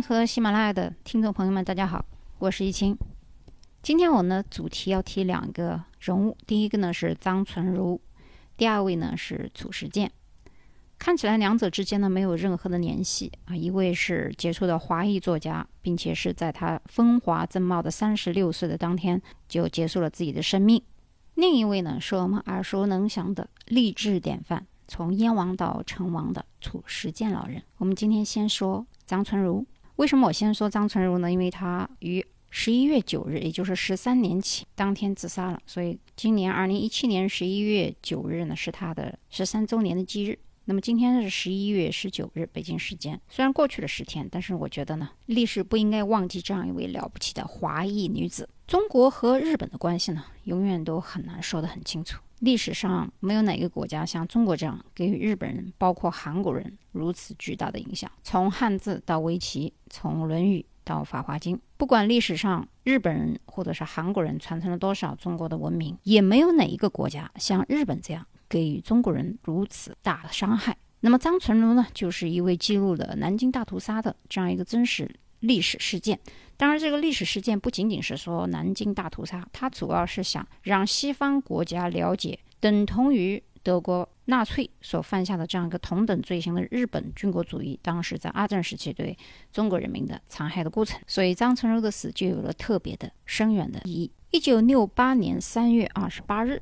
和喜马拉雅的听众朋友们，大家好，我是易清。今天我呢主题要提两个人物，第一个呢是张纯如，第二位呢是褚时健。看起来两者之间呢没有任何的联系啊，一位是杰出的华裔作家，并且是在他风华正茂的三十六岁的当天就结束了自己的生命；另一位呢是我们耳熟能详的励志典范。从燕王到成王的褚时健老人，我们今天先说张纯如。为什么我先说张纯如呢？因为他于十一月九日，也就是十三年前当天自杀了，所以今年二零一七年十一月九日呢是他的十三周年的忌日。那么今天是十一月十九日，北京时间。虽然过去了十天，但是我觉得呢，历史不应该忘记这样一位了不起的华裔女子。中国和日本的关系呢，永远都很难说得很清楚。历史上没有哪个国家像中国这样给予日本人，包括韩国人如此巨大的影响。从汉字到围棋，从《论语》到《法华经》，不管历史上日本人或者是韩国人传承了多少中国的文明，也没有哪一个国家像日本这样给予中国人如此大的伤害。那么张纯如呢，就是一位记录了南京大屠杀的这样一个真实历史事件。当然，这个历史事件不仅仅是说南京大屠杀，它主要是想让西方国家了解，等同于德国纳粹所犯下的这样一个同等罪行的日本军国主义，当时在二战时期对中国人民的残害的过程。所以张纯如的死就有了特别的深远的意义。一九六八年三月二十八日，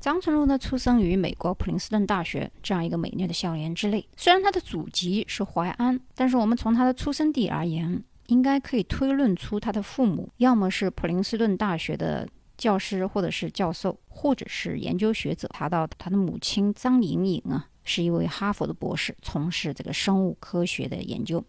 张纯如呢出生于美国普林斯顿大学这样一个美丽的校园之内。虽然他的祖籍是淮安，但是我们从他的出生地而言。应该可以推论出他的父母要么是普林斯顿大学的教师，或者是教授，或者是研究学者。查到他的母亲张莹莹啊，是一位哈佛的博士，从事这个生物科学的研究。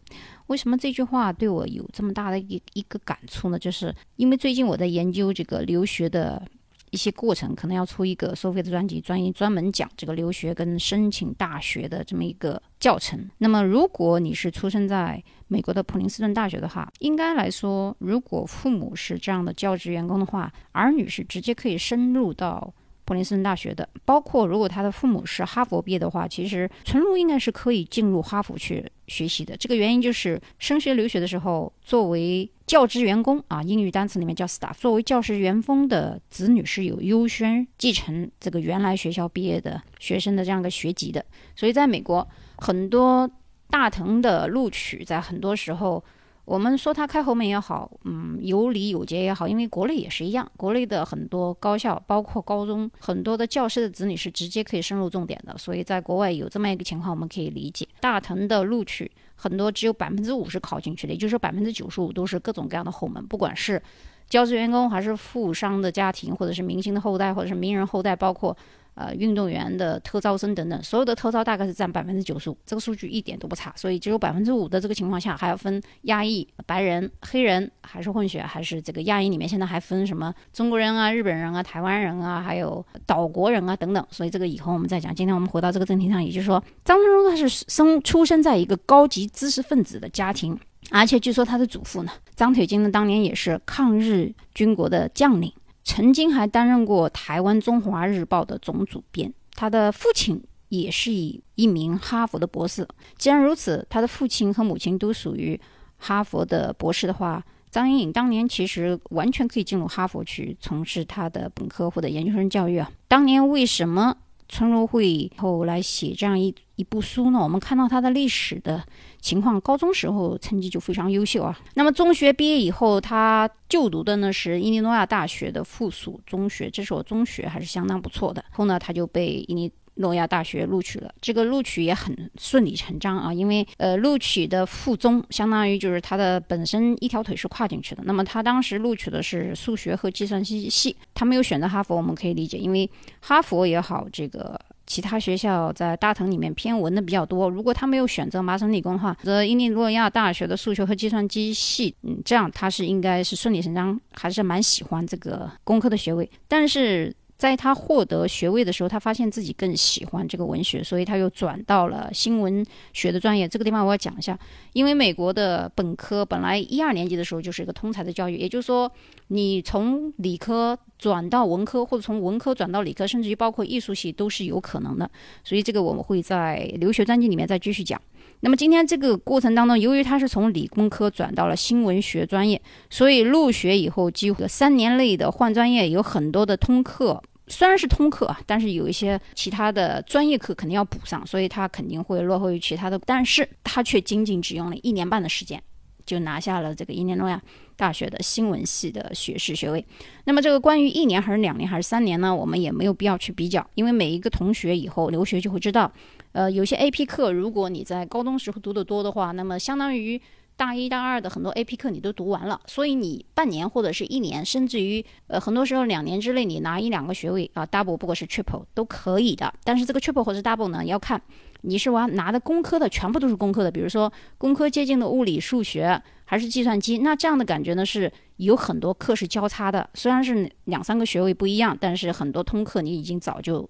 为什么这句话对我有这么大的一一个感触呢？就是因为最近我在研究这个留学的。一些过程可能要出一个收费的专辑，专业专门讲这个留学跟申请大学的这么一个教程。那么，如果你是出生在美国的普林斯顿大学的话，应该来说，如果父母是这样的教职员工的话，儿女是直接可以深入到。普林斯顿大学的，包括如果他的父母是哈佛毕业的话，其实纯如应该是可以进入哈佛去学习的。这个原因就是升学留学的时候，作为教职员工啊，英语单词里面叫 staff，作为教师员工的子女是有优先继承这个原来学校毕业的学生的这样一个学籍的。所以在美国，很多大藤的录取在很多时候。我们说他开后门也好，嗯，有礼有节也好，因为国内也是一样，国内的很多高校，包括高中，很多的教师的子女是直接可以升入重点的，所以在国外有这么一个情况，我们可以理解。大藤的录取很多只有百分之五是考进去的，也就是说百分之九十五都是各种各样的后门，不管是教职员工，还是富商的家庭，或者是明星的后代，或者是名人后代，包括。呃，运动员的特招生等等，所有的特招大概是占百分之九十五，这个数据一点都不差。所以只有百分之五的这个情况下，还要分亚裔、白人、黑人，还是混血，还是这个亚裔里面现在还分什么中国人啊、日本人啊、台湾人啊，还有岛国人啊等等。所以这个以后我们再讲。今天我们回到这个正题上，也就是说，张春荣他是生出生在一个高级知识分子的家庭，而且据说他的祖父呢，张铁金呢，当年也是抗日军国的将领。曾经还担任过台湾《中华日报》的总主编，他的父亲也是一一名哈佛的博士。既然如此，他的父亲和母亲都属于哈佛的博士的话，张莹莹当年其实完全可以进入哈佛去从事他的本科或者研究生教育啊。当年为什么？春如会后来写这样一一部书呢？我们看到他的历史的情况，高中时候成绩就非常优秀啊。那么中学毕业以后，他就读的呢是伊利诺亚大学的附属中学，这所中学还是相当不错的。后呢，他就被伊利诺亚大学录取了，这个录取也很顺理成章啊，因为呃，录取的附中相当于就是他的本身一条腿是跨进去的。那么他当时录取的是数学和计算机系，他没有选择哈佛，我们可以理解，因为哈佛也好，这个其他学校在大藤里面偏文的比较多。如果他没有选择麻省理工的话，则伊利诺亚大学的数学和计算机系，嗯，这样他是应该是顺理成章，还是蛮喜欢这个工科的学位，但是。在他获得学位的时候，他发现自己更喜欢这个文学，所以他又转到了新闻学的专业。这个地方我要讲一下，因为美国的本科本来一二年级的时候就是一个通才的教育，也就是说，你从理科转到文科，或者从文科转到理科，甚至于包括艺术系都是有可能的。所以这个我们会在留学专辑里面再继续讲。那么今天这个过程当中，由于他是从理工科转到了新闻学专业，所以入学以后几乎三年内的换专业有很多的通课。虽然是通课啊，但是有一些其他的专业课肯定要补上，所以他肯定会落后于其他的。但是他却仅仅只用了一年半的时间，就拿下了这个伊利诺亚大学的新闻系的学士学位。那么这个关于一年还是两年还是三年呢？我们也没有必要去比较，因为每一个同学以后留学就会知道，呃，有些 AP 课如果你在高中时候读得多的话，那么相当于。大一、大二的很多 AP 课你都读完了，所以你半年或者是一年，甚至于呃很多时候两年之内你拿一两个学位啊，double 不过是 triple 都可以的。但是这个 triple 或者 double 呢，要看你是玩拿的工科的，全部都是工科的，比如说工科接近的物理、数学还是计算机，那这样的感觉呢是有很多课是交叉的，虽然是两三个学位不一样，但是很多通课你已经早就。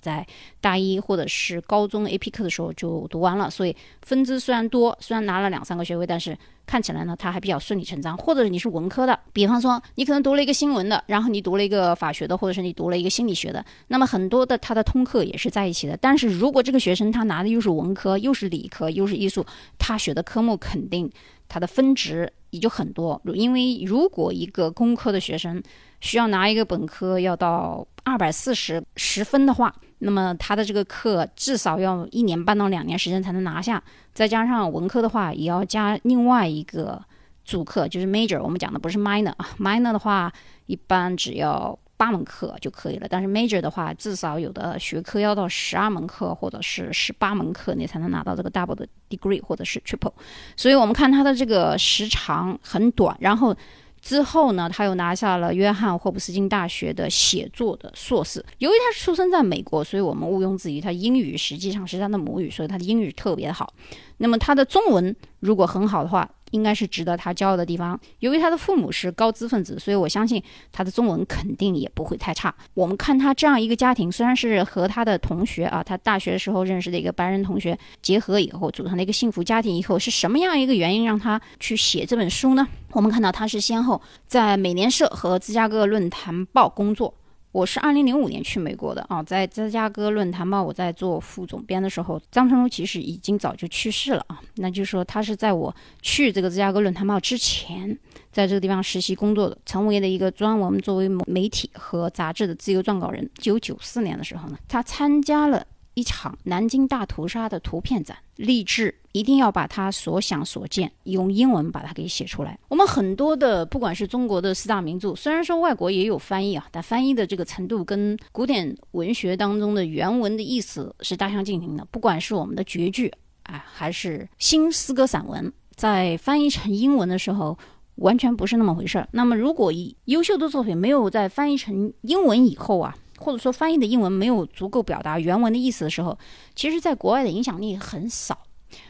在大一或者是高中 AP 课的时候就读完了，所以分支虽然多，虽然拿了两三个学位，但是看起来呢，他还比较顺理成章。或者你是文科的，比方说你可能读了一个新闻的，然后你读了一个法学的，或者是你读了一个心理学的，那么很多的他的通课也是在一起的。但是如果这个学生他拿的又是文科，又是理科，又是艺术，他学的科目肯定它的分值也就很多。因为如果一个工科的学生需要拿一个本科要到二百四十十分的话，那么他的这个课至少要一年半到两年时间才能拿下，再加上文科的话，也要加另外一个主课，就是 major。我们讲的不是 minor 啊，minor 的话一般只要八门课就可以了，但是 major 的话，至少有的学科要到十二门课或者是十八门课，你才能拿到这个 double 的 degree 或者是 triple。所以我们看他的这个时长很短，然后。之后呢，他又拿下了约翰霍普斯金大学的写作的硕士。由于他是出生在美国，所以我们毋庸置疑，他英语实际上是他的母语，所以他的英语特别好。那么他的中文如果很好的话，应该是值得他骄傲的地方。由于他的父母是高知分子，所以我相信他的中文肯定也不会太差。我们看他这样一个家庭，虽然是和他的同学啊，他大学时候认识的一个白人同学结合以后组成了一个幸福家庭，以后是什么样一个原因让他去写这本书呢？我们看到他是先后在美联社和芝加哥论坛报工作。我是二零零五年去美国的啊，在芝加哥论坛报我在做副总编的时候，张成如其实已经早就去世了啊。那就是说，他是在我去这个芝加哥论坛报之前，在这个地方实习工作的，成为了一个专门作为媒体和杂志的自由撰稿人。一九九四年的时候呢，他参加了。一场南京大屠杀的图片展，立志一定要把他所想所见用英文把它给写出来。我们很多的，不管是中国的四大名著，虽然说外国也有翻译啊，但翻译的这个程度跟古典文学当中的原文的意思是大相径庭的。不管是我们的绝句啊，还是新诗歌散文，在翻译成英文的时候，完全不是那么回事儿。那么，如果一优秀的作品没有在翻译成英文以后啊，或者说翻译的英文没有足够表达原文的意思的时候，其实在国外的影响力很少。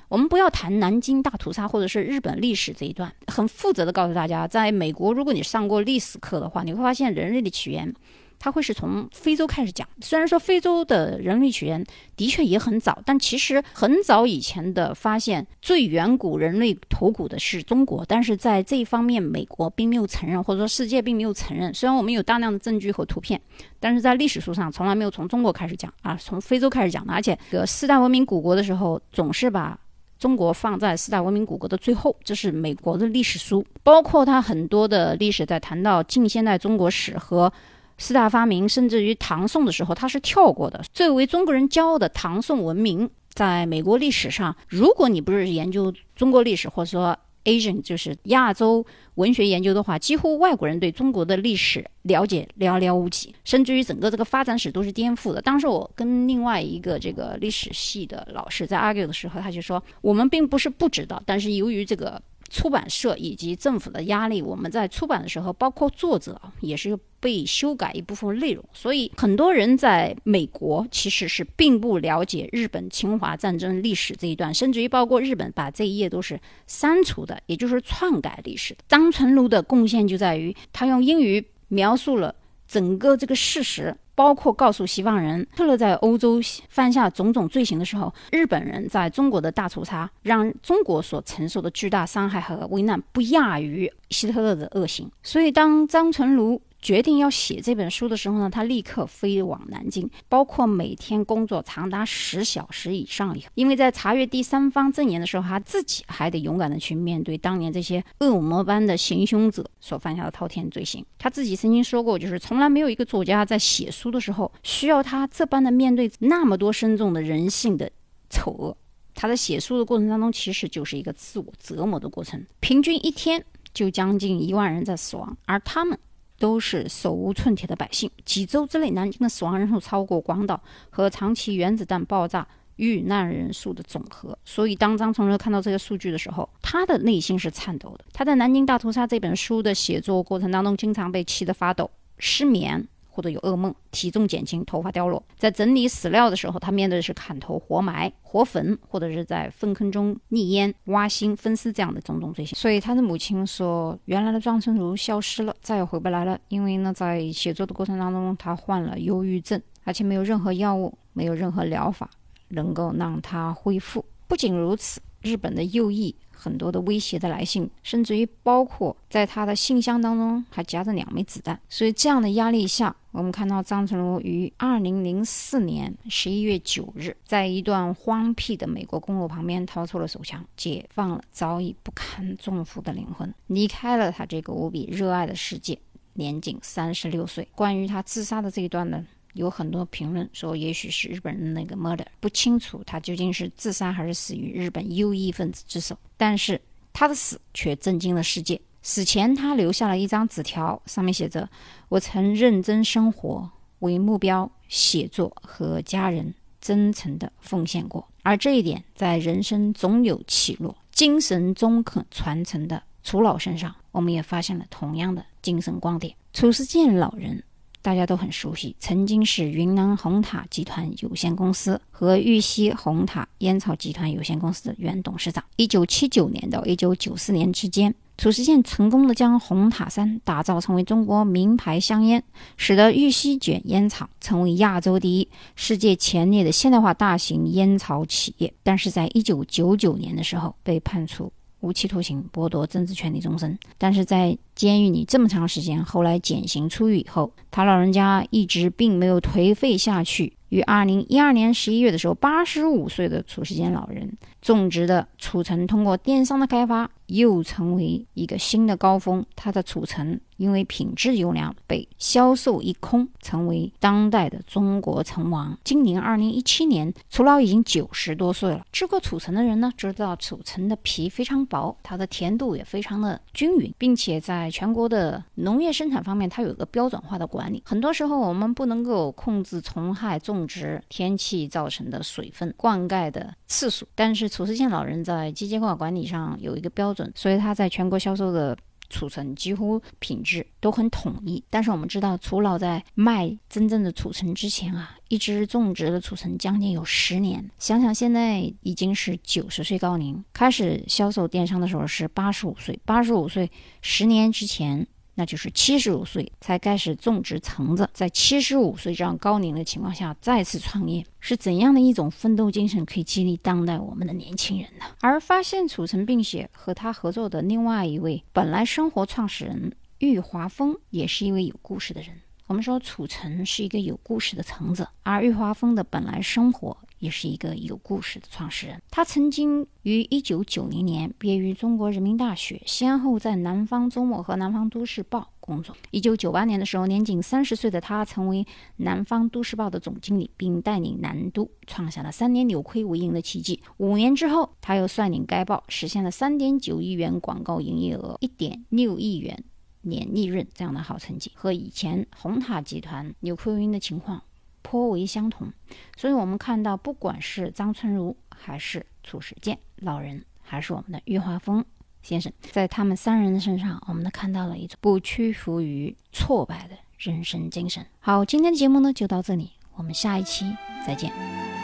我们不要谈南京大屠杀或者是日本历史这一段，很负责的告诉大家，在美国，如果你上过历史课的话，你会发现人类的起源。他会是从非洲开始讲，虽然说非洲的人类起源的确也很早，但其实很早以前的发现最远古人类头骨的是中国，但是在这一方面，美国并没有承认，或者说世界并没有承认。虽然我们有大量的证据和图片，但是在历史书上从来没有从中国开始讲啊，从非洲开始讲的。而且，这个四大文明古国的时候，总是把中国放在四大文明古国的最后，这是美国的历史书，包括它很多的历史在谈到近现代中国史和。四大发明，甚至于唐宋的时候，它是跳过的。最为中国人骄傲的唐宋文明，在美国历史上，如果你不是研究中国历史，或者说 Asian 就是亚洲文学研究的话，几乎外国人对中国的历史了解寥寥无几，甚至于整个这个发展史都是颠覆的。当时我跟另外一个这个历史系的老师在 argue 的时候，他就说，我们并不是不知道，但是由于这个。出版社以及政府的压力，我们在出版的时候，包括作者也是被修改一部分内容，所以很多人在美国其实是并不了解日本侵华战争历史这一段，甚至于包括日本把这一页都是删除的，也就是篡改历史。张纯如的贡献就在于他用英语描述了整个这个事实。包括告诉西方人，特勒在欧洲犯下种种罪行的时候，日本人在中国的大屠杀，让中国所承受的巨大伤害和危难不亚于希特勒的恶行。所以，当张纯如决定要写这本书的时候呢，他立刻飞往南京，包括每天工作长达十小时以上。因为在查阅第三方证言的时候，他自己还得勇敢的去面对当年这些恶魔般的行凶者所犯下的滔天罪行。他自己曾经说过，就是从来没有一个作家在写书的时候需要他这般的面对那么多深重的人性的丑恶。他在写书的过程当中，其实就是一个自我折磨的过程。平均一天就将近一万人在死亡，而他们都是手无寸铁的百姓。几周之内，南京的死亡人数超过广岛和长崎原子弹爆炸遇难人数的总和。所以，当张从哲看到这个数据的时候，他的内心是颤抖的。他在《南京大屠杀》这本书的写作过程当中，经常被气得发抖、失眠。或者有噩梦，体重减轻，头发掉落。在整理史料的时候，他面对的是砍头、活埋、活焚，或者是在粪坑中溺淹、挖心、分尸这样的种种罪行。所以他的母亲说：“原来的张春如消失了，再也回不来了。因为呢，在写作的过程当中，他患了忧郁症，而且没有任何药物，没有任何疗法能够让他恢复。不仅如此，日本的右翼。”很多的威胁的来信，甚至于包括在他的信箱当中还夹着两枚子弹。所以这样的压力下，我们看到张成儒于二零零四年十一月九日，在一段荒僻的美国公路旁边掏出了手枪，解放了早已不堪重负的灵魂，离开了他这个无比热爱的世界。年仅三十六岁。关于他自杀的这一段呢？有很多评论说，也许是日本人那个 murder，不清楚他究竟是自杀还是死于日本右翼分子之手。但是他的死却震惊了世界。死前他留下了一张纸条，上面写着：“我曾认真生活，为目标写作和家人真诚的奉献过。”而这一点，在人生总有起落、精神终可传承的楚老身上，我们也发现了同样的精神光点。褚时健老人。大家都很熟悉，曾经是云南红塔集团有限公司和玉溪红塔烟草集团有限公司的原董事长。一九七九年到一九九四年之间，褚时健成功的将红塔山打造成为中国名牌香烟，使得玉溪卷烟厂成为亚洲第一、世界前列的现代化大型烟草企业。但是在一九九九年的时候，被判处。无期徒刑，剥夺政治权利终身。但是在监狱里这么长时间，后来减刑出狱以后，他老人家一直并没有颓废下去。于二零一二年十一月的时候，八十五岁的褚时健老人种植的储存，通过电商的开发，又成为一个新的高峰。他的储存因为品质优良，被销售一空，成为当代的中国成王。今年二零一七年，褚老已经九十多岁了。吃过褚橙的人呢，知道褚橙的皮非常薄，它的甜度也非常的均匀，并且在全国的农业生产方面，它有一个标准化的管理。很多时候，我们不能够控制虫害种。种植天气造成的水分灌溉的次数，但是褚时健老人在机械化管理上有一个标准，所以他在全国销售的储存几乎品质都很统一。但是我们知道，褚老在卖真正的储存之前啊，一直种植的储存将近有十年。想想现在已经是九十岁高龄，开始销售电商的时候是八十五岁，八十五岁十年之前。那就是七十五岁才开始种植橙子，在七十五岁这样高龄的情况下再次创业，是怎样的一种奋斗精神可以激励当代我们的年轻人呢？而发现褚橙并且和他合作的另外一位本来生活创始人郁华峰，也是一位有故事的人。我们说褚橙是一个有故事的橙子，而郁华峰的本来生活。也是一个有故事的创始人。他曾经于一九九零年毕业于中国人民大学，先后在《南方周末》和《南方都市报》工作。一九九八年的时候，年仅三十岁的他成为《南方都市报》的总经理，并带领南都创下了三年扭亏为盈的奇迹。五年之后，他又率领该报实现了三点九亿元广告营业额、一点六亿元年利润这样的好成绩，和以前红塔集团扭亏为盈的情况。颇为相同，所以我们看到，不管是张春如，还是褚时健老人，还是我们的郁华峰先生，在他们三人的身上，我们都看到了一种不屈服于挫败的人生精神。好，今天的节目呢就到这里，我们下一期再见。